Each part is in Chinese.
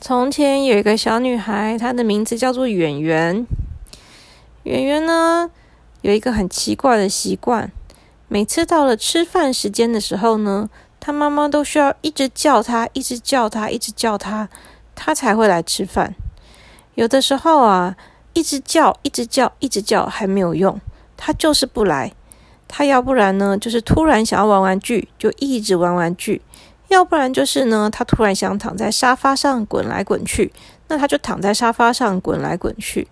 从前有一个小女孩，她的名字叫做圆圆。圆圆呢，有一个很奇怪的习惯，每次到了吃饭时间的时候呢，她妈妈都需要一直叫她，一直叫她，一直叫她，她才会来吃饭。有的时候啊，一直叫，一直叫，一直叫还没有用，她就是不来。她要不然呢，就是突然想要玩玩具，就一直玩玩具。要不然就是呢，他突然想躺在沙发上滚来滚去，那他就躺在沙发上滚来滚去。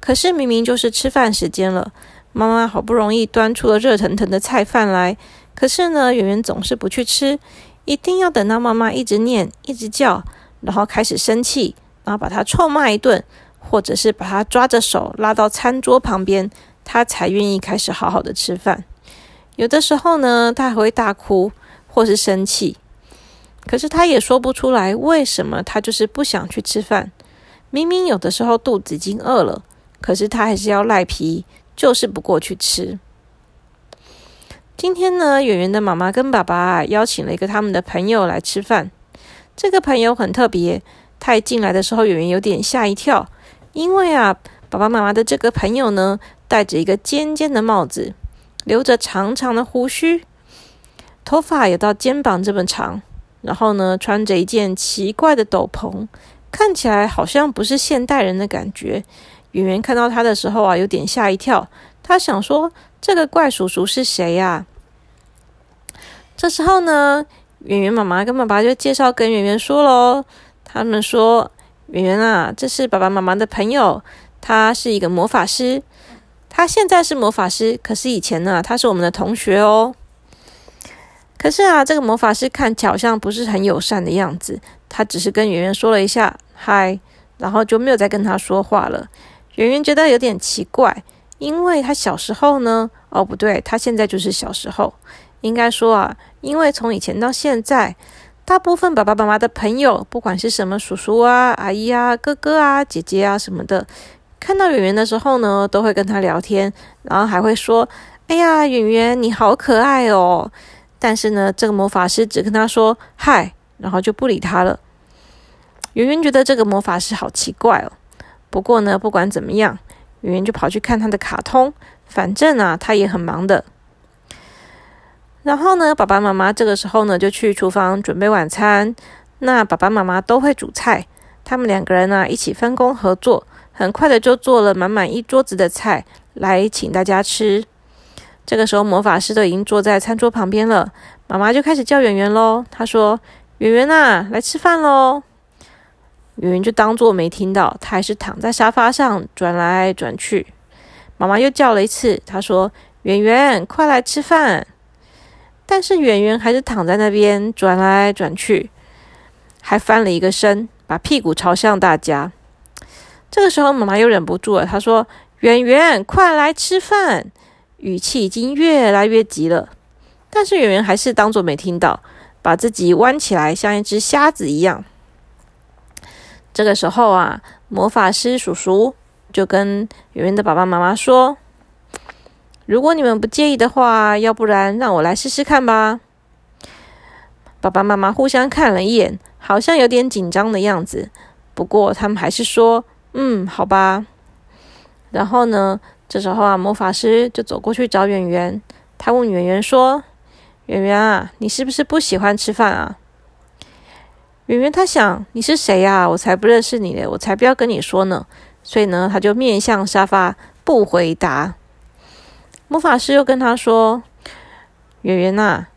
可是明明就是吃饭时间了，妈妈好不容易端出了热腾腾的菜饭来，可是呢，圆圆总是不去吃，一定要等到妈妈一直念、一直叫，然后开始生气，然后把他臭骂一顿，或者是把他抓着手拉到餐桌旁边，他才愿意开始好好的吃饭。有的时候呢，他还会大哭或是生气。可是他也说不出来为什么他就是不想去吃饭。明明有的时候肚子已经饿了，可是他还是要赖皮，就是不过去吃。今天呢，圆圆的妈妈跟爸爸邀请了一个他们的朋友来吃饭。这个朋友很特别，他一进来的时候，圆圆有点吓一跳，因为啊，爸爸妈妈的这个朋友呢，戴着一个尖尖的帽子，留着长长的胡须，头发有到肩膀这么长。然后呢，穿着一件奇怪的斗篷，看起来好像不是现代人的感觉。圆圆看到他的时候啊，有点吓一跳。他想说：“这个怪叔叔是谁呀？”这时候呢，圆圆妈妈跟爸爸就介绍跟圆圆说喽。他们说：“圆圆啊，这是爸爸妈妈的朋友，他是一个魔法师。他现在是魔法师，可是以前呢，他是我们的同学哦。”可是啊，这个魔法师看起来好像不是很友善的样子。他只是跟圆圆说了一下嗨，然后就没有再跟他说话了。圆圆觉得有点奇怪，因为他小时候呢，哦不对，他现在就是小时候。应该说啊，因为从以前到现在，大部分爸爸妈妈的朋友，不管是什么叔叔啊、阿姨啊、哥哥啊、姐姐啊什么的，看到圆圆的时候呢，都会跟他聊天，然后还会说：“哎呀，圆圆你好可爱哦。”但是呢，这个魔法师只跟他说嗨，然后就不理他了。圆圆觉得这个魔法师好奇怪哦。不过呢，不管怎么样，圆圆就跑去看他的卡通。反正啊，他也很忙的。然后呢，爸爸妈妈这个时候呢，就去厨房准备晚餐。那爸爸妈妈都会煮菜，他们两个人呢一起分工合作，很快的就做了满满一桌子的菜来请大家吃。这个时候，魔法师都已经坐在餐桌旁边了。妈妈就开始叫圆圆喽。她说：“圆圆呐，来吃饭喽！”圆圆就当做没听到，她还是躺在沙发上转来转去。妈妈又叫了一次，她说：“圆圆，快来吃饭！”但是圆圆还是躺在那边转来转去，还翻了一个身，把屁股朝向大家。这个时候，妈妈又忍不住了，她说：“圆圆，快来吃饭！”语气已经越来越急了，但是圆圆还是当作没听到，把自己弯起来，像一只瞎子一样。这个时候啊，魔法师叔叔就跟圆圆的爸爸妈妈说：“如果你们不介意的话，要不然让我来试试看吧。”爸爸妈妈互相看了一眼，好像有点紧张的样子，不过他们还是说：“嗯，好吧。”然后呢？这时候啊，魔法师就走过去找圆圆。他问圆圆说：“圆圆啊，你是不是不喜欢吃饭啊？”圆圆他想：“你是谁呀？我才不认识你嘞！我才不要跟你说呢。”所以呢，他就面向沙发不回答。魔法师又跟他说：“圆圆呐，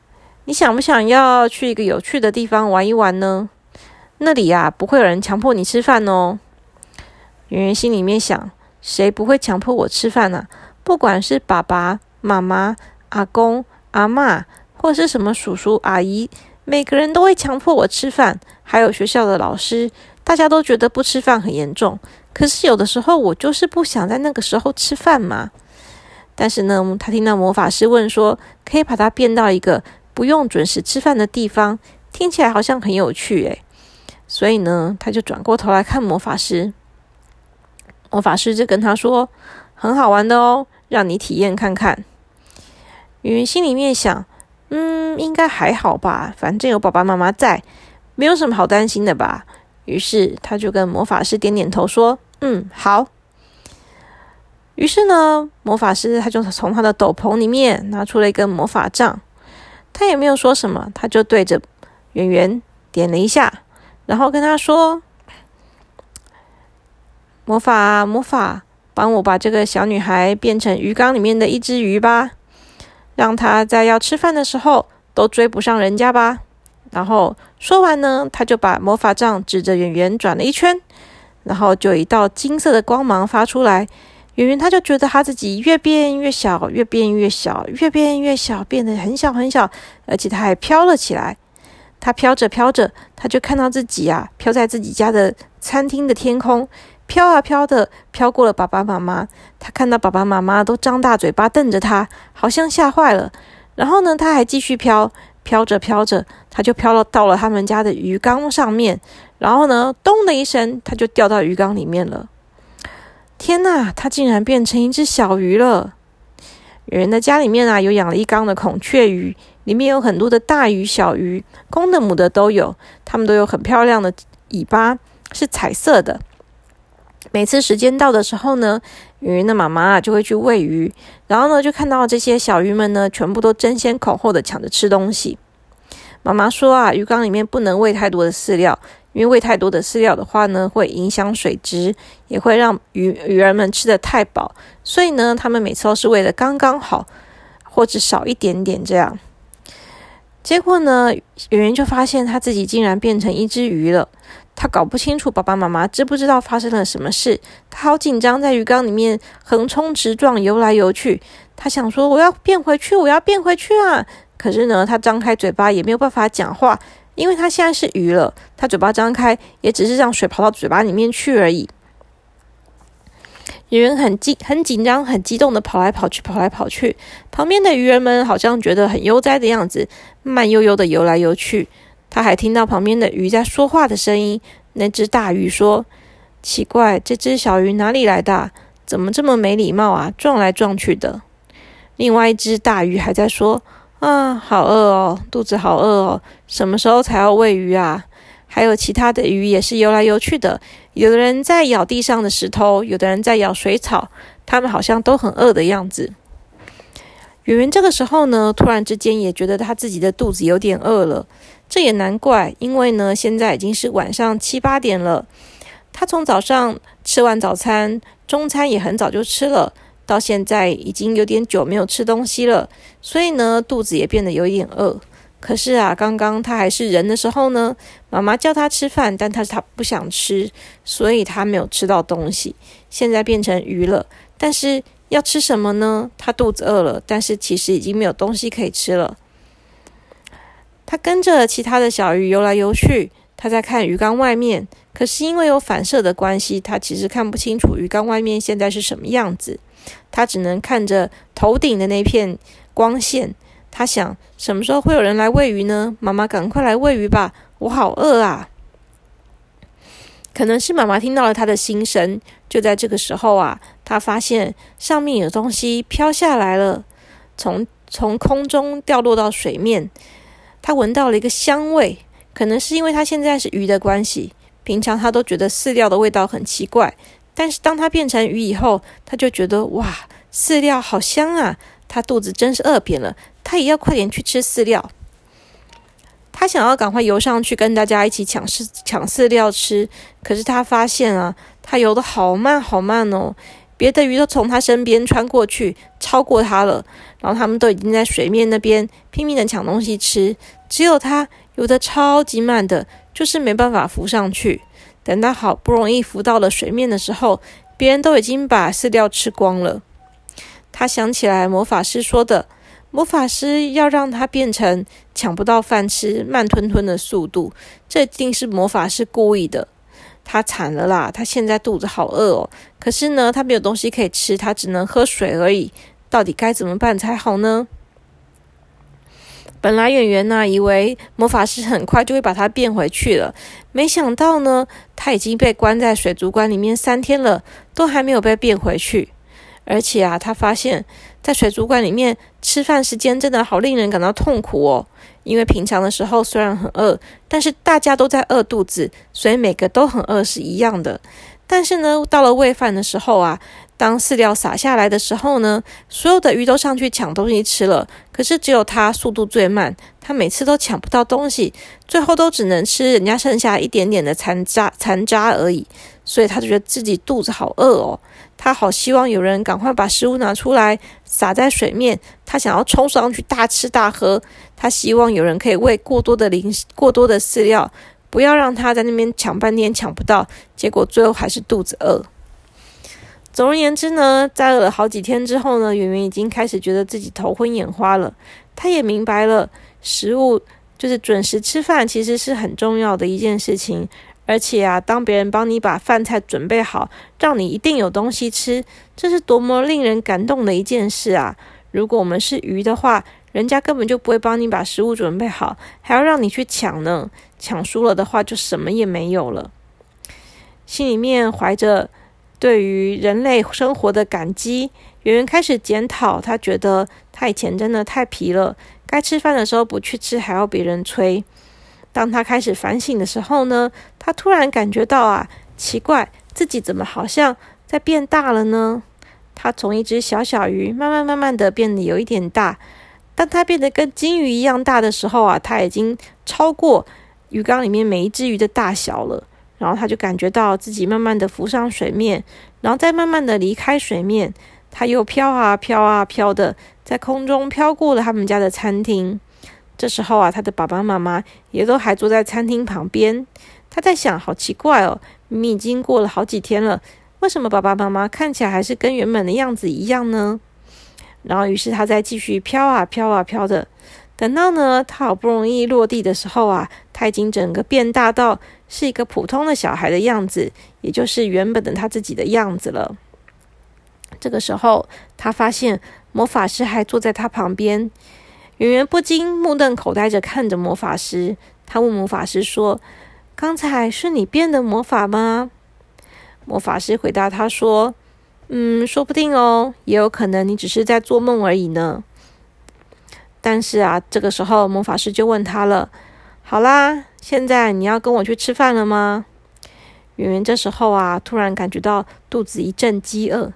你想不想要去一个有趣的地方玩一玩呢？那里呀，不会有人强迫你吃饭哦。”圆圆心里面想。谁不会强迫我吃饭呢？不管是爸爸妈妈、阿公阿妈，或是什么叔叔阿姨，每个人都会强迫我吃饭。还有学校的老师，大家都觉得不吃饭很严重。可是有的时候，我就是不想在那个时候吃饭嘛。但是呢，他听到魔法师问说，可以把它变到一个不用准时吃饭的地方，听起来好像很有趣诶。所以呢，他就转过头来看魔法师。魔法师就跟他说：“很好玩的哦，让你体验看看。”圆圆心里面想：“嗯，应该还好吧，反正有爸爸妈妈在，没有什么好担心的吧。”于是他就跟魔法师点点头说：“嗯，好。”于是呢，魔法师他就从他的斗篷里面拿出了一根魔法杖，他也没有说什么，他就对着圆圆点了一下，然后跟他说：“魔法啊，魔法，帮我把这个小女孩变成鱼缸里面的一只鱼吧，让她在要吃饭的时候都追不上人家吧。”然后说完呢，他就把魔法杖指着圆圆转了一圈，然后就一道金色的光芒发出来。圆圆他就觉得他自己越变越小，越变越小，越变越小，变得很小很小，而且他还飘了起来。他飘着飘着，他就看到自己啊，飘在自己家的餐厅的天空，飘啊飘的，飘过了爸爸妈妈。他看到爸爸妈妈都张大嘴巴瞪着他，好像吓坏了。然后呢，他还继续飘，飘着飘着，他就飘了到了他们家的鱼缸上面。然后呢，咚的一声，他就掉到鱼缸里面了。天呐，它竟然变成一只小鱼了！有人的家里面啊，有养了一缸的孔雀鱼，里面有很多的大鱼、小鱼，公的、母的都有。它们都有很漂亮的尾巴，是彩色的。每次时间到的时候呢，圆圆的妈妈就会去喂鱼，然后呢就看到这些小鱼们呢，全部都争先恐后的抢着吃东西。妈妈说啊，鱼缸里面不能喂太多的饲料。因为喂太多的饲料的话呢，会影响水质，也会让鱼鱼儿们吃的太饱，所以呢，他们每次都是喂的刚刚好，或者少一点点这样。结果呢，圆圆就发现他自己竟然变成一只鱼了。他搞不清楚爸爸妈妈知不知道发生了什么事，他好紧张，在鱼缸里面横冲直撞，游来游去。他想说：“我要变回去，我要变回去啊！”可是呢，他张开嘴巴也没有办法讲话。因为它现在是鱼了，它嘴巴张开，也只是让水跑到嘴巴里面去而已。鱼儿很紧、很紧张、很激动的跑来跑去、跑来跑去。旁边的鱼儿们好像觉得很悠哉的样子，慢悠悠的游来游去。他还听到旁边的鱼在说话的声音。那只大鱼说：“奇怪，这只小鱼哪里来的？怎么这么没礼貌啊？撞来撞去的。”另外一只大鱼还在说。啊，好饿哦，肚子好饿哦，什么时候才要喂鱼啊？还有其他的鱼也是游来游去的，有的人在咬地上的石头，有的人在咬水草，他们好像都很饿的样子。圆圆这个时候呢，突然之间也觉得他自己的肚子有点饿了，这也难怪，因为呢，现在已经是晚上七八点了，他从早上吃完早餐，中餐也很早就吃了。到现在已经有点久没有吃东西了，所以呢，肚子也变得有点饿。可是啊，刚刚他还是人的时候呢，妈妈叫他吃饭，但他他不想吃，所以他没有吃到东西。现在变成鱼了，但是要吃什么呢？他肚子饿了，但是其实已经没有东西可以吃了。他跟着其他的小鱼游来游去，他在看鱼缸外面，可是因为有反射的关系，他其实看不清楚鱼缸外面现在是什么样子。他只能看着头顶的那片光线。他想，什么时候会有人来喂鱼呢？妈妈，赶快来喂鱼吧！我好饿啊！可能是妈妈听到了他的心声。就在这个时候啊，他发现上面有东西飘下来了，从从空中掉落到水面。他闻到了一个香味，可能是因为他现在是鱼的关系。平常他都觉得饲料的味道很奇怪。但是当他变成鱼以后，他就觉得哇，饲料好香啊！他肚子真是饿扁了，他也要快点去吃饲料。他想要赶快游上去跟大家一起抢饲抢饲料吃，可是他发现啊，他游的好慢好慢哦，别的鱼都从他身边穿过去，超过他了，然后他们都已经在水面那边拼命的抢东西吃，只有他游的超级慢的，就是没办法浮上去。等他好不容易浮到了水面的时候，别人都已经把饲料吃光了。他想起来魔法师说的，魔法师要让他变成抢不到饭吃、慢吞吞的速度，这一定是魔法师故意的。他惨了啦！他现在肚子好饿哦，可是呢，他没有东西可以吃，他只能喝水而已。到底该怎么办才好呢？本来演员呢，以为魔法师很快就会把他变回去了，没想到呢，他已经被关在水族馆里面三天了，都还没有被变回去。而且啊，他发现在水族馆里面吃饭时间真的好令人感到痛苦哦。因为平常的时候虽然很饿，但是大家都在饿肚子，所以每个都很饿是一样的。但是呢，到了喂饭的时候啊，当饲料洒下来的时候呢，所有的鱼都上去抢东西吃了。可是只有它速度最慢，它每次都抢不到东西，最后都只能吃人家剩下一点点的残渣残渣而已。所以他就觉得自己肚子好饿哦，他好希望有人赶快把食物拿出来撒在水面，他想要冲上去大吃大喝。他希望有人可以喂过多的零过多的饲料。不要让他在那边抢半天抢不到，结果最后还是肚子饿。总而言之呢，在饿了好几天之后呢，圆圆已经开始觉得自己头昏眼花了。他也明白了，食物就是准时吃饭，其实是很重要的一件事情。而且啊，当别人帮你把饭菜准备好，让你一定有东西吃，这是多么令人感动的一件事啊！如果我们是鱼的话，人家根本就不会帮你把食物准备好，还要让你去抢呢。抢输了的话，就什么也没有了。心里面怀着对于人类生活的感激，圆圆开始检讨。他觉得他以前真的太皮了，该吃饭的时候不去吃，还要别人催。当他开始反省的时候呢，他突然感觉到啊，奇怪，自己怎么好像在变大了呢？他从一只小小鱼，慢慢慢慢的变得有一点大。当他变得跟金鱼一样大的时候啊，他已经超过。鱼缸里面每一只鱼的大小了，然后他就感觉到自己慢慢的浮上水面，然后再慢慢的离开水面，他又飘啊飘啊飘的，在空中飘过了他们家的餐厅。这时候啊，他的爸爸妈妈也都还坐在餐厅旁边。他在想，好奇怪哦，明明已经过了好几天了，为什么爸爸妈妈看起来还是跟原本的样子一样呢？然后，于是他再继续飘啊飘啊飘的。等到呢，他好不容易落地的时候啊，他已经整个变大到是一个普通的小孩的样子，也就是原本的他自己的样子了。这个时候，他发现魔法师还坐在他旁边，圆圆不禁目瞪口呆着看着魔法师。他问魔法师说：“刚才是你变的魔法吗？”魔法师回答他说：“嗯，说不定哦，也有可能你只是在做梦而已呢。”但是啊，这个时候魔法师就问他了：“好啦，现在你要跟我去吃饭了吗？”圆圆这时候啊，突然感觉到肚子一阵饥饿。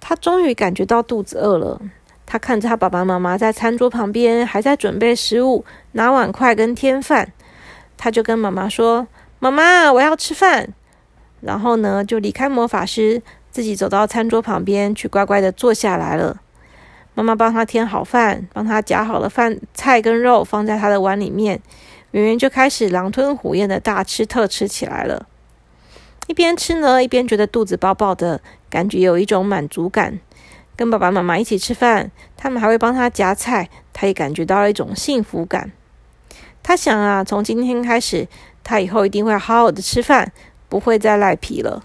他终于感觉到肚子饿了。他看着他爸爸妈妈在餐桌旁边还在准备食物，拿碗筷跟添饭。他就跟妈妈说：“妈妈，我要吃饭。”然后呢，就离开魔法师，自己走到餐桌旁边去，乖乖的坐下来了。妈妈帮他添好饭，帮他夹好了饭菜跟肉，放在他的碗里面。圆圆就开始狼吞虎咽的大吃特吃起来了。一边吃呢，一边觉得肚子饱饱的，感觉有一种满足感。跟爸爸妈妈一起吃饭，他们还会帮他夹菜，他也感觉到了一种幸福感。他想啊，从今天开始，他以后一定会好好的吃饭，不会再赖皮了。